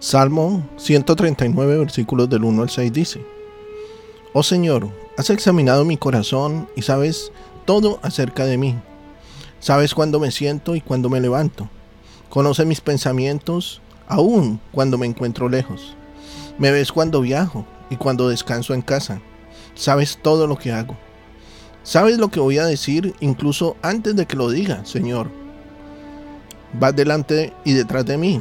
Salmo 139 versículos del 1 al 6 dice, Oh Señor, has examinado mi corazón y sabes todo acerca de mí. Sabes cuándo me siento y cuándo me levanto. Conoce mis pensamientos aún cuando me encuentro lejos. Me ves cuando viajo y cuando descanso en casa. Sabes todo lo que hago. Sabes lo que voy a decir incluso antes de que lo diga, Señor. Vas delante y detrás de mí.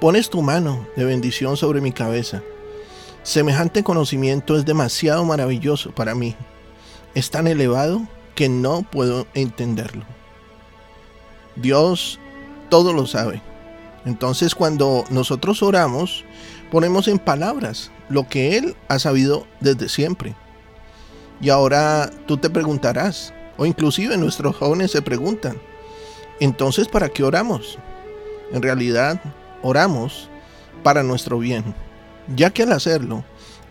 Pones tu mano de bendición sobre mi cabeza. Semejante conocimiento es demasiado maravilloso para mí. Es tan elevado que no puedo entenderlo. Dios todo lo sabe. Entonces cuando nosotros oramos, ponemos en palabras lo que Él ha sabido desde siempre. Y ahora tú te preguntarás, o inclusive nuestros jóvenes se preguntan, entonces, ¿para qué oramos? En realidad, oramos para nuestro bien, ya que al hacerlo,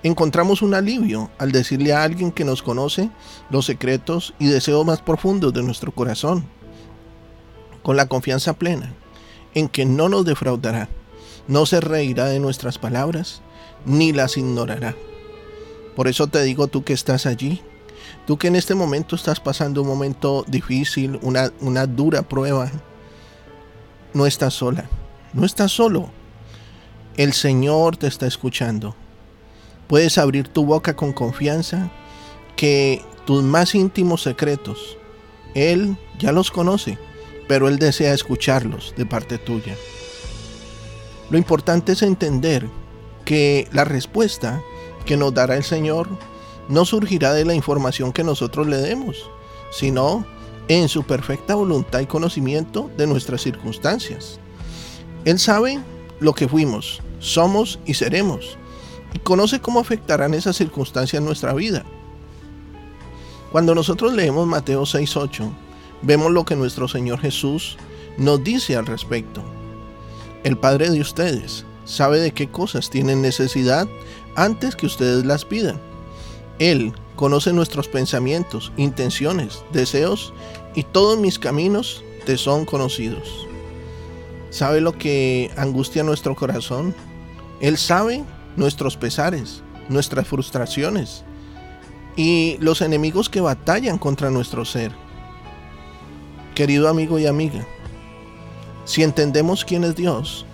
encontramos un alivio al decirle a alguien que nos conoce los secretos y deseos más profundos de nuestro corazón, con la confianza plena en que no nos defraudará, no se reirá de nuestras palabras, ni las ignorará. Por eso te digo tú que estás allí, Tú que en este momento estás pasando un momento difícil, una, una dura prueba, no estás sola, no estás solo. El Señor te está escuchando. Puedes abrir tu boca con confianza que tus más íntimos secretos, Él ya los conoce, pero Él desea escucharlos de parte tuya. Lo importante es entender que la respuesta que nos dará el Señor no surgirá de la información que nosotros le demos, sino en su perfecta voluntad y conocimiento de nuestras circunstancias. Él sabe lo que fuimos, somos y seremos, y conoce cómo afectarán esas circunstancias en nuestra vida. Cuando nosotros leemos Mateo 6:8, vemos lo que nuestro Señor Jesús nos dice al respecto. El Padre de ustedes sabe de qué cosas tienen necesidad antes que ustedes las pidan él conoce nuestros pensamientos, intenciones, deseos y todos mis caminos te son conocidos. ¿Sabe lo que angustia nuestro corazón? Él sabe nuestros pesares, nuestras frustraciones y los enemigos que batallan contra nuestro ser. Querido amigo y amiga, si entendemos quién es Dios,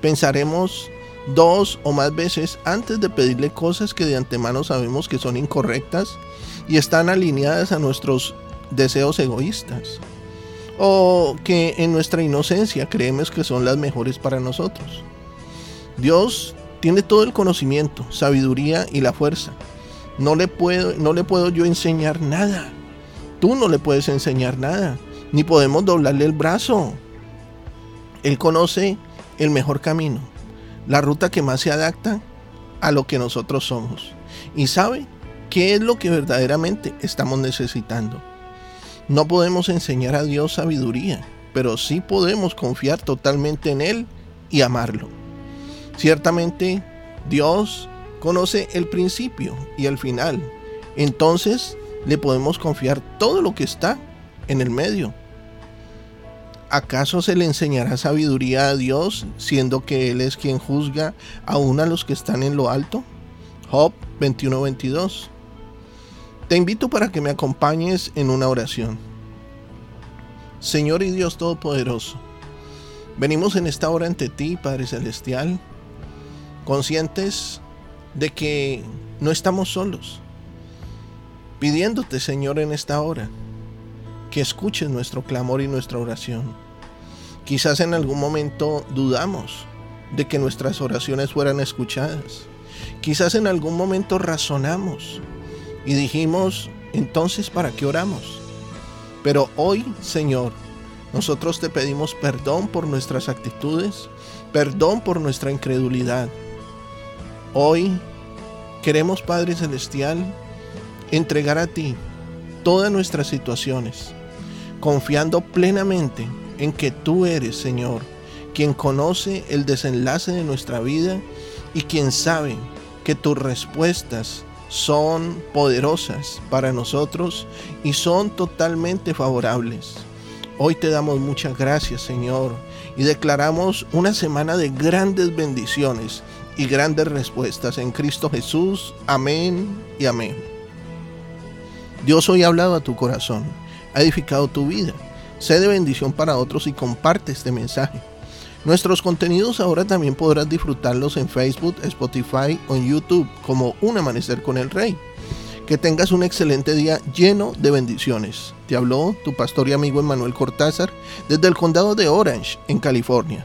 pensaremos dos o más veces antes de pedirle cosas que de antemano sabemos que son incorrectas y están alineadas a nuestros deseos egoístas o que en nuestra inocencia creemos que son las mejores para nosotros. Dios tiene todo el conocimiento, sabiduría y la fuerza. No le puedo, no le puedo yo enseñar nada. Tú no le puedes enseñar nada, ni podemos doblarle el brazo. Él conoce el mejor camino la ruta que más se adapta a lo que nosotros somos y sabe qué es lo que verdaderamente estamos necesitando. No podemos enseñar a Dios sabiduría, pero sí podemos confiar totalmente en Él y amarlo. Ciertamente, Dios conoce el principio y el final. Entonces, le podemos confiar todo lo que está en el medio ¿acaso se le enseñará sabiduría a Dios, siendo que Él es quien juzga aún a los que están en lo alto? Job 21:22. Te invito para que me acompañes en una oración. Señor y Dios Todopoderoso, venimos en esta hora ante ti, Padre Celestial, conscientes de que no estamos solos, pidiéndote, Señor, en esta hora que escuches nuestro clamor y nuestra oración. Quizás en algún momento dudamos de que nuestras oraciones fueran escuchadas. Quizás en algún momento razonamos y dijimos, entonces, ¿para qué oramos? Pero hoy, Señor, nosotros te pedimos perdón por nuestras actitudes, perdón por nuestra incredulidad. Hoy queremos, Padre Celestial, entregar a ti todas nuestras situaciones confiando plenamente en que tú eres, Señor, quien conoce el desenlace de nuestra vida y quien sabe que tus respuestas son poderosas para nosotros y son totalmente favorables. Hoy te damos muchas gracias, Señor, y declaramos una semana de grandes bendiciones y grandes respuestas en Cristo Jesús. Amén y amén. Dios hoy ha hablado a tu corazón, ha edificado tu vida. Sé de bendición para otros y comparte este mensaje. Nuestros contenidos ahora también podrás disfrutarlos en Facebook, Spotify o en YouTube como Un Amanecer con el Rey. Que tengas un excelente día lleno de bendiciones. Te habló tu pastor y amigo Emanuel Cortázar desde el condado de Orange, en California.